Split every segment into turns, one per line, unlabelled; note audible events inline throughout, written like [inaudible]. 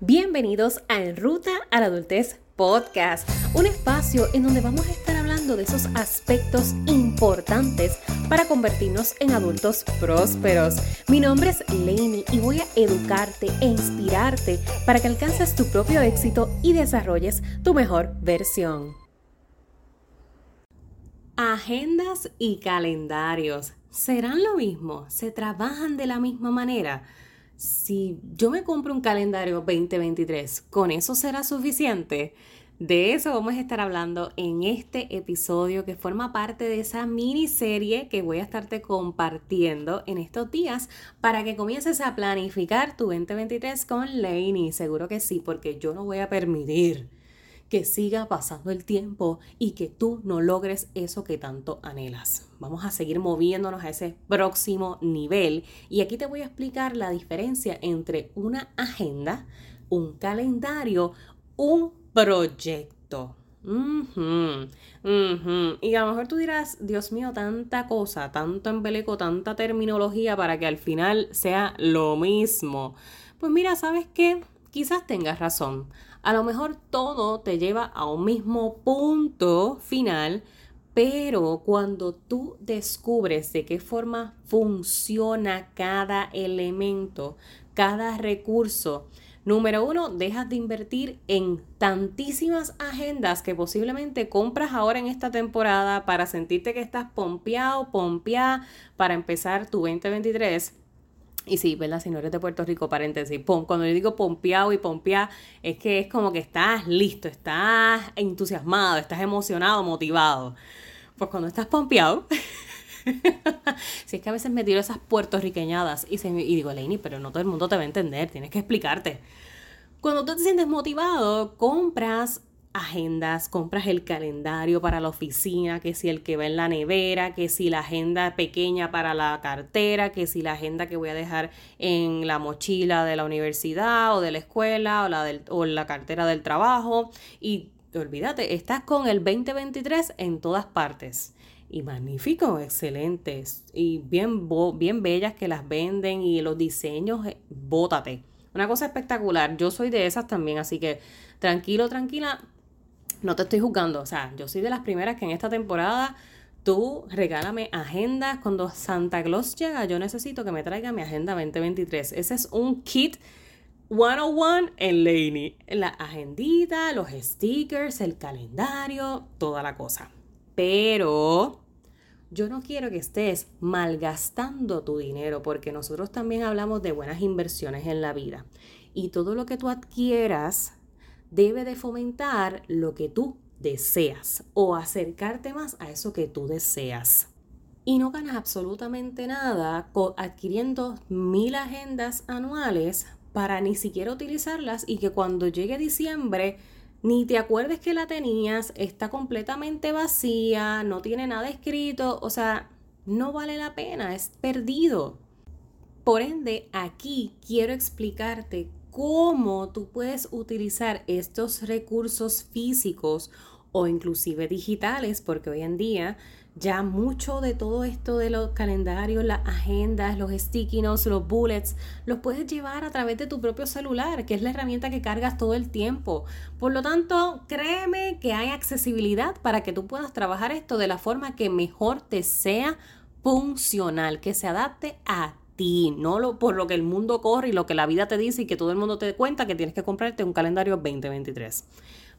Bienvenidos a En Ruta a la Adultez Podcast, un espacio en donde vamos a estar hablando de esos aspectos importantes para convertirnos en adultos prósperos. Mi nombre es Lainey y voy a educarte e inspirarte para que alcances tu propio éxito y desarrolles tu mejor versión. Agendas y calendarios, ¿serán lo mismo? ¿Se trabajan de la misma manera? Si yo me compro un calendario 2023, ¿con eso será suficiente? De eso vamos a estar hablando en este episodio que forma parte de esa miniserie que voy a estarte compartiendo en estos días para que comiences a planificar tu 2023 con Lainey. Seguro que sí, porque yo no voy a permitir que siga pasando el tiempo y que tú no logres eso que tanto anhelas. Vamos a seguir moviéndonos a ese próximo nivel y aquí te voy a explicar la diferencia entre una agenda, un calendario, un proyecto. Y a lo mejor tú dirás, Dios mío, tanta cosa, tanto embeleco, tanta terminología para que al final sea lo mismo. Pues mira, ¿sabes qué? Quizás tengas razón. A lo mejor todo te lleva a un mismo punto final, pero cuando tú descubres de qué forma funciona cada elemento, cada recurso, número uno, dejas de invertir en tantísimas agendas que posiblemente compras ahora en esta temporada para sentirte que estás pompeado, pompeada para empezar tu 2023 y sí, ¿verdad? Si no eres de Puerto Rico, paréntesis, cuando yo digo pompeado y pompear, es que es como que estás listo, estás entusiasmado, estás emocionado, motivado. Pues cuando estás pompeado, [laughs] si es que a veces me tiro esas puertorriqueñadas y, se, y digo, Leini, pero no todo el mundo te va a entender, tienes que explicarte. Cuando tú te sientes motivado, compras agendas, compras el calendario para la oficina, que si el que va en la nevera, que si la agenda pequeña para la cartera, que si la agenda que voy a dejar en la mochila de la universidad o de la escuela o la, o la cartera del trabajo. Y olvídate, estás con el 2023 en todas partes. Y magnífico, excelentes y bien, bien bellas que las venden y los diseños, eh, bótate. Una cosa espectacular. Yo soy de esas también, así que tranquilo, tranquila, no te estoy juzgando, o sea, yo soy de las primeras que en esta temporada tú regálame agendas. Cuando Santa Claus llega, yo necesito que me traiga mi agenda 2023. Ese es un kit 101 en Laney. La agendita, los stickers, el calendario, toda la cosa. Pero yo no quiero que estés malgastando tu dinero porque nosotros también hablamos de buenas inversiones en la vida. Y todo lo que tú adquieras debe de fomentar lo que tú deseas o acercarte más a eso que tú deseas. Y no ganas absolutamente nada adquiriendo mil agendas anuales para ni siquiera utilizarlas y que cuando llegue diciembre ni te acuerdes que la tenías, está completamente vacía, no tiene nada escrito, o sea, no vale la pena, es perdido. Por ende, aquí quiero explicarte cómo tú puedes utilizar estos recursos físicos o inclusive digitales, porque hoy en día ya mucho de todo esto de los calendarios, las agendas, los sticky notes, los bullets, los puedes llevar a través de tu propio celular, que es la herramienta que cargas todo el tiempo. Por lo tanto, créeme que hay accesibilidad para que tú puedas trabajar esto de la forma que mejor te sea funcional, que se adapte a no por lo que el mundo corre y lo que la vida te dice y que todo el mundo te cuenta que tienes que comprarte un calendario 2023.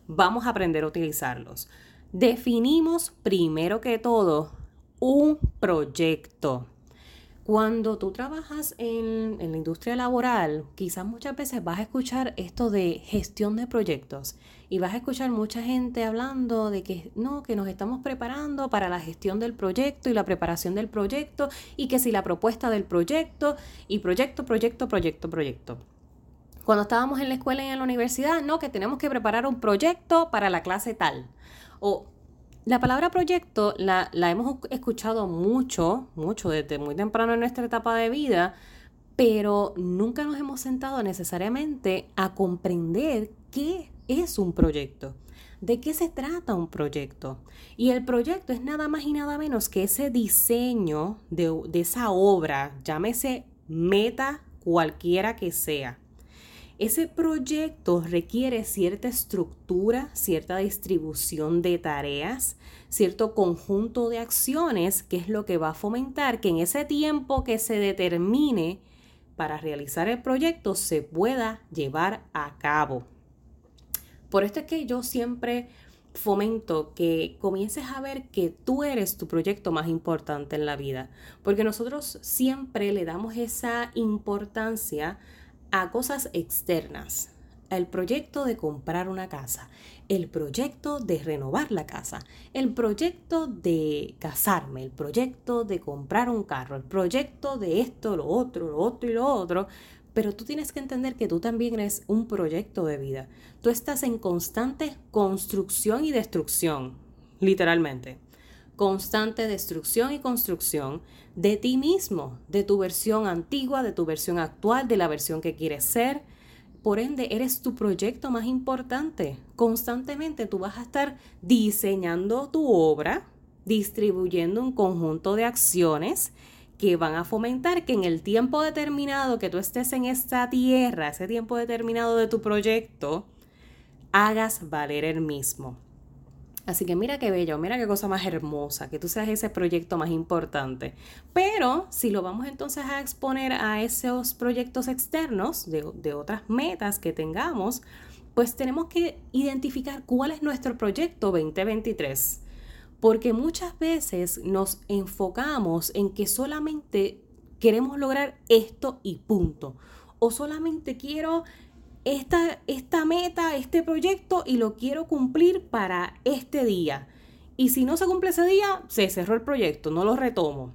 Vamos a aprender a utilizarlos. Definimos primero que todo un proyecto. Cuando tú trabajas en, la industria laboral, quizás muchas veces vas a escuchar esto de gestión de proyectos y vas a escuchar mucha gente hablando de que no, que nos estamos preparando para la gestión del proyecto y la preparación del proyecto y que si la propuesta del proyecto y proyecto, proyecto, proyecto, proyecto. Cuando estábamos en la escuela y en la universidad, no, que tenemos que preparar un proyecto para la clase tal. O la palabra proyecto la, hemos escuchado mucho, mucho desde muy temprano en nuestra etapa de vida, pero nunca nos hemos sentado necesariamente a comprender qué es un proyecto. ¿De qué se trata un proyecto? Y el proyecto es nada más y nada menos que ese diseño de, de esa obra, llámese meta cualquiera que sea. Ese proyecto requiere cierta estructura, cierta distribución de tareas, cierto conjunto de acciones, que es lo que va a fomentar que en ese tiempo que se determine para realizar el proyecto se pueda llevar a cabo. Por esto es que yo siempre fomento que comiences a ver que tú eres tu proyecto más importante en la vida, porque nosotros siempre le damos esa importancia a cosas externas, el proyecto de comprar una casa, el proyecto de renovar la casa, el proyecto de casarme, el proyecto de comprar un carro, el proyecto de esto, lo otro, lo otro y lo otro. Pero tú tienes que entender que tú también eres un proyecto de vida. Tú estás en constante construcción y destrucción, literalmente. Constante destrucción y construcción de ti mismo, de tu versión antigua, de tu versión actual, de la versión que quieres ser por ende, eres tu proyecto más importante. Constantemente tú vas a estar diseñando tu obra, distribuyendo un conjunto de acciones que van a fomentar que en el tiempo determinado que tú estés en esta tierra, ese tiempo determinado de tu proyecto, hagas valer el mismo. Así que mira qué bello, mira qué cosa más hermosa, que tú seas ese proyecto más importante. Pero si lo vamos entonces a exponer a esos proyectos externos de, de otras metas que tengamos, pues tenemos que identificar cuál es nuestro proyecto 2023. Porque muchas veces nos enfocamos en que solamente queremos lograr esto y punto. O solamente quiero esta, esta meta, este proyecto y lo quiero cumplir para este día. Y si no se cumple ese día, se cerró el proyecto, no lo retomo.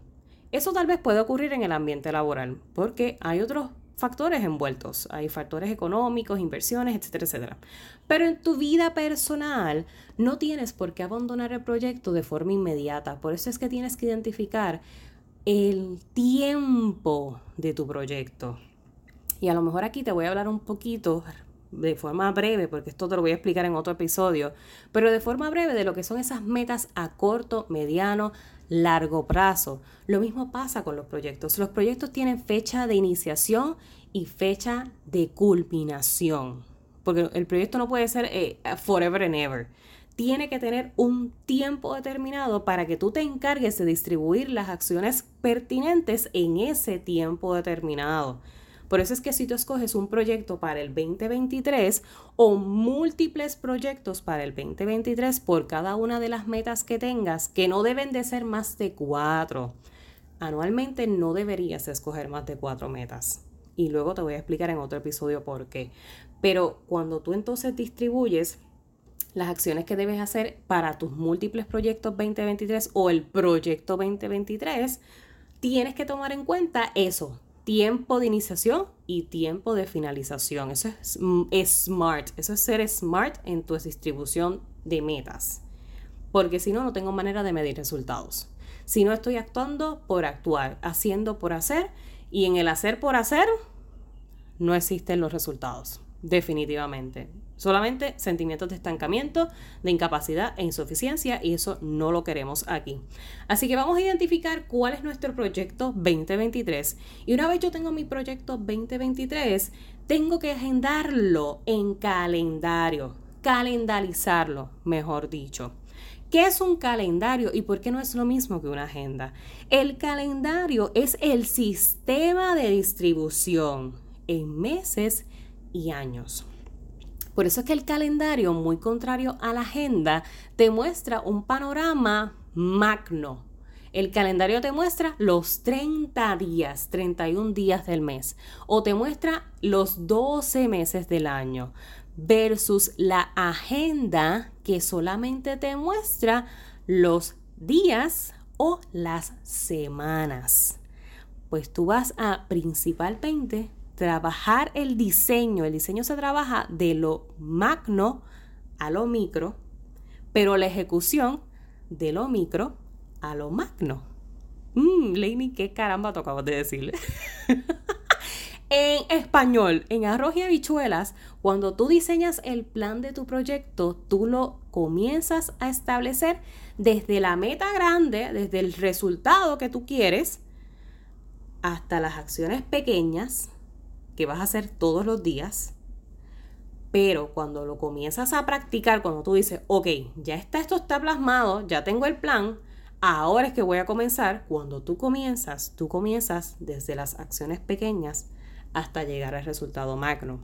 Eso tal vez puede ocurrir en el ambiente laboral, porque hay otros factores envueltos. Hay factores económicos, inversiones, etcétera, etcétera. Pero en tu vida personal no tienes por qué abandonar el proyecto de forma inmediata. Por eso es que tienes que identificar el tiempo de tu proyecto. Y a lo mejor aquí te voy a hablar un poquito de forma breve, porque esto te lo voy a explicar en otro episodio, pero de forma breve de lo que son esas metas a corto, mediano, largo plazo. Lo mismo pasa con los proyectos. Los proyectos tienen fecha de iniciación y fecha de culminación, porque el proyecto no puede ser eh, forever and ever. Tiene que tener un tiempo determinado para que tú te encargues de distribuir las acciones pertinentes en ese tiempo determinado. Por eso es que si tú escoges un proyecto para el 2023 o múltiples proyectos para el 2023 por cada una de las metas que tengas, que no deben de ser más de cuatro. Anualmente no deberías escoger más de cuatro metas. Y luego te voy a explicar en otro episodio por qué. Pero cuando tú entonces distribuyes las acciones que debes hacer para tus múltiples proyectos 2023 o el proyecto 2023, tienes que tomar en cuenta eso, tiempo de iniciación y tiempo de finalización. Eso es, mm, smart, eso es ser smart en tu distribución de metas. Porque si no, no tengo manera de medir resultados. Si no estoy actuando por actuar, haciendo por hacer, y en el hacer por hacer, no existen los resultados, definitivamente. Solamente sentimientos de estancamiento, de incapacidad e insuficiencia y eso no lo queremos aquí. Así que vamos a identificar cuál es nuestro proyecto 2023 y una vez yo tengo mi proyecto 2023, tengo que agendarlo en calendario, calendarizarlo, mejor dicho. ¿Qué es un calendario y por qué no es lo mismo que una agenda? El calendario es el sistema de distribución en meses y años. Por eso es que el calendario, muy contrario a la agenda, te muestra un panorama magno. El calendario te muestra los 30 días, 31 días del mes, o te muestra los 12 meses del año, versus la agenda que solamente te muestra los días o las semanas. Pues tú vas a principalmente trabajar el diseño. El diseño se trabaja de lo magno a lo micro, pero la ejecución de lo micro a lo magno. Mmm, qué caramba tocabas de decirle. [laughs] en español, en arroz y habichuelas, cuando tú diseñas el plan de tu proyecto, tú lo comienzas a establecer desde la meta grande, desde el resultado que tú quieres, hasta las acciones pequeñas que vas a hacer todos los días Pero cuando lo comienzas a practicar, cuando tú dices, ok, ya está, esto está plasmado, ya tengo el plan, ahora es que voy a comenzar. Cuando tú comienzas, tú comienzas desde las acciones pequeñas hasta llegar al resultado magno.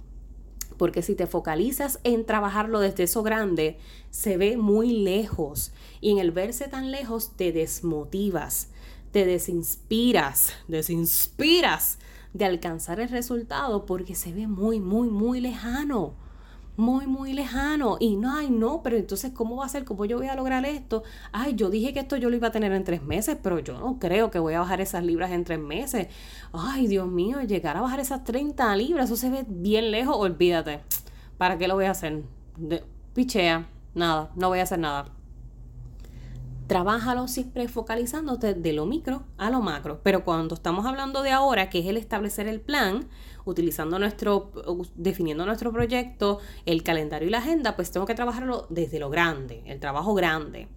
Porque si te focalizas en trabajarlo desde eso grande, se ve muy lejos. Y en el verse tan lejos te desmotivas, te desinspiras, desinspiras de alcanzar el resultado porque se ve muy, muy, muy lejano. Muy, muy lejano. Y no, ay, no, pero entonces, ¿cómo va a ser? ¿Cómo yo voy a lograr esto? Ay, yo dije que esto yo lo iba a tener en tres meses, pero yo no creo que voy a bajar esas libras en tres meses. Ay, Dios mío, llegar a bajar esas 30 libras, eso se ve bien lejos, olvídate. ¿Para qué lo voy a hacer? De, pichea, nada, no voy a hacer nada. Trabájalo siempre focalizándote de lo micro a lo macro. Pero cuando estamos hablando de ahora, que es el establecer el plan, utilizando nuestro, definiendo nuestro proyecto, el calendario y la agenda, pues tengo que trabajarlo desde lo grande, el trabajo grande.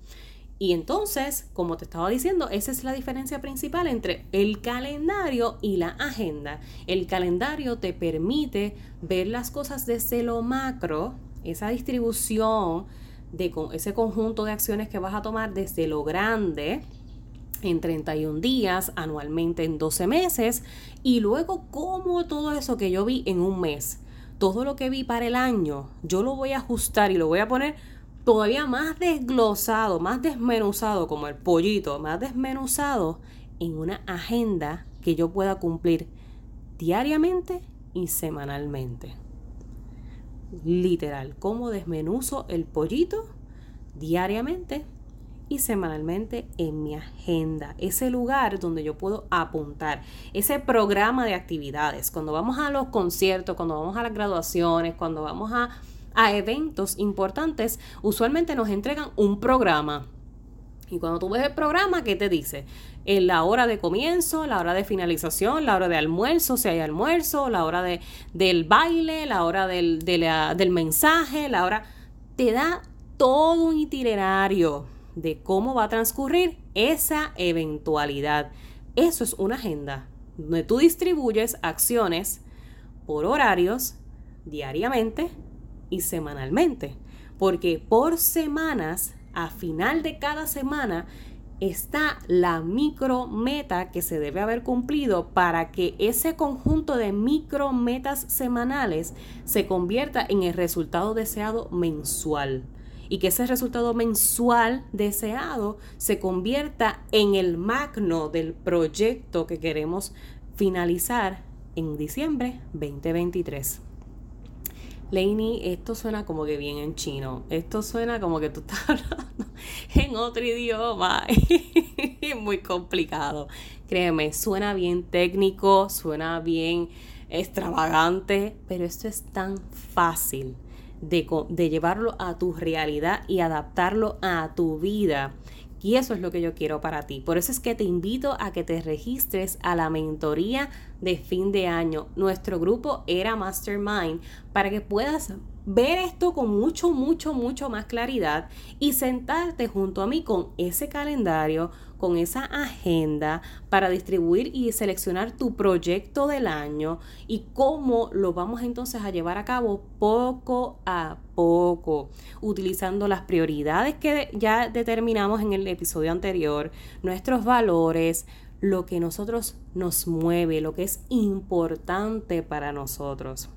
Y entonces, como te estaba diciendo, esa es la diferencia principal entre el calendario y la agenda. El calendario te permite ver las cosas desde lo macro, esa distribución de ese conjunto de acciones que vas a tomar desde lo grande en 31 días, anualmente en 12 meses, y luego como todo eso que yo vi en un mes, todo lo que vi para el año, yo lo voy a ajustar y lo voy a poner todavía más desglosado, más desmenuzado, como el pollito, más desmenuzado en una agenda que yo pueda cumplir diariamente y semanalmente literal, cómo desmenuzo el pollito diariamente y semanalmente en mi agenda, ese lugar donde yo puedo apuntar, ese programa de actividades, cuando vamos a los conciertos, cuando vamos a las graduaciones, cuando vamos a, a eventos importantes, usualmente nos entregan un programa. Y cuando tú ves el programa, ¿qué te dice? en la hora de comienzo, la hora de finalización, la hora de almuerzo, si hay almuerzo, la hora de, del baile, la hora del, del mensaje, la hora... Te da todo un itinerario de cómo va a transcurrir esa eventualidad. Eso es una agenda donde tú distribuyes acciones por horarios diariamente y semanalmente. Porque por semanas, a final de cada semana, está la micrometa que se debe haber cumplido para que ese conjunto de micrometas semanales se convierta en el resultado deseado mensual y que ese resultado mensual deseado se convierta en el magno del proyecto que queremos finalizar en diciembre 2023. Lainey, esto suena como que bien en chino. Esto suena como que tú estás [laughs] hablando en otro idioma. [laughs] es muy complicado. Créeme, suena bien técnico, suena bien extravagante, pero esto es tan fácil de llevarlo a tu realidad y adaptarlo a tu vida y eso es lo que yo quiero para ti. Por eso es que te invito a que te registres a la mentoría de fin de año. Nuestro grupo era Mastermind para que puedas ver esto con mucho, mucho, mucho más claridad y sentarte junto a mí con ese calendario, con esa agenda para distribuir y seleccionar tu proyecto del año y cómo lo vamos entonces a llevar a cabo poco a poco, utilizando las prioridades que ya determinamos en el episodio anterior, nuestros valores, lo que nosotros nos mueve, lo que es importante para nosotros.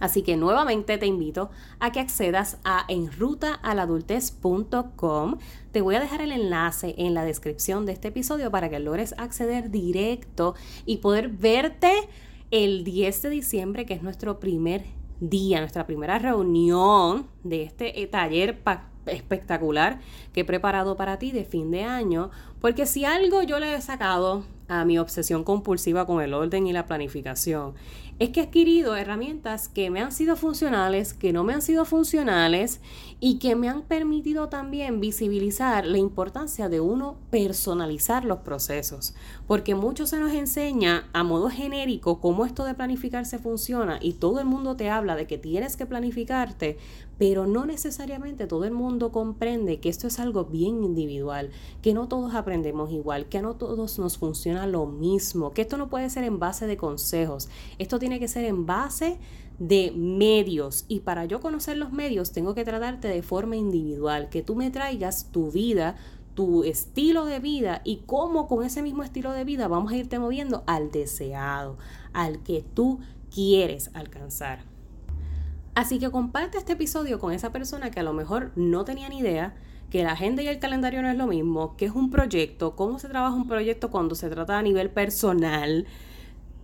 Así que nuevamente te invito a que accedas a enrutaaladultez.com. Te voy a dejar el enlace en la descripción de este episodio para que logres acceder directo y poder verte el 10 de diciembre, que es nuestro primer día, nuestra primera reunión de este eh, taller espectacular que he preparado para ti de fin de año, porque si algo yo le he sacado a mi obsesión compulsiva con el orden y la planificación es que he adquirido herramientas que me han sido funcionales, que no me han sido funcionales y que me han permitido también visibilizar la importancia de uno personalizar los procesos. Porque mucho se nos enseña a modo genérico cómo esto de planificarse funciona y todo el mundo te habla de que tienes que planificarte, pero no necesariamente todo el mundo comprende que esto es algo bien individual, que no todos aprendemos igual, que no todos nos funciona lo mismo, que esto no puede ser en base de consejos, esto que ser en base de medios y para yo conocer los medios tengo que tratarte de forma individual, que tú me traigas tu vida, tu estilo de vida y cómo con ese mismo estilo de vida vamos a irte moviendo al deseado, al que tú quieres alcanzar. Así que comparte este episodio con esa persona que a lo mejor no tenía ni idea, que la agenda y el calendario no es lo mismo, que es un proyecto, cómo se trabaja un proyecto cuando se trata a nivel personal,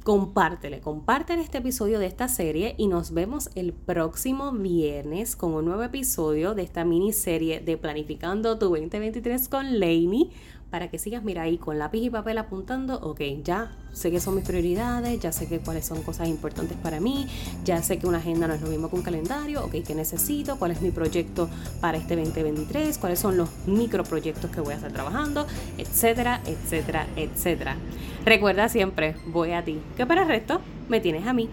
compártele, compártele este episodio de esta serie y nos vemos el próximo viernes con un nuevo episodio de esta miniserie de Planificando tu 2023 con Lainey para que sigas, mira ahí con lápiz y papel apuntando, ok, ya sé que son mis prioridades, ya sé que cuáles son cosas importantes para mí, ya sé que una agenda no es lo mismo que un calendario, ok, ¿qué necesito? ¿Cuál es mi proyecto para este 2023? ¿Cuáles son los microproyectos que voy a estar trabajando? Etcétera, etcétera, etcétera. Recuerda siempre, voy a ti, que para el resto me tienes a mí.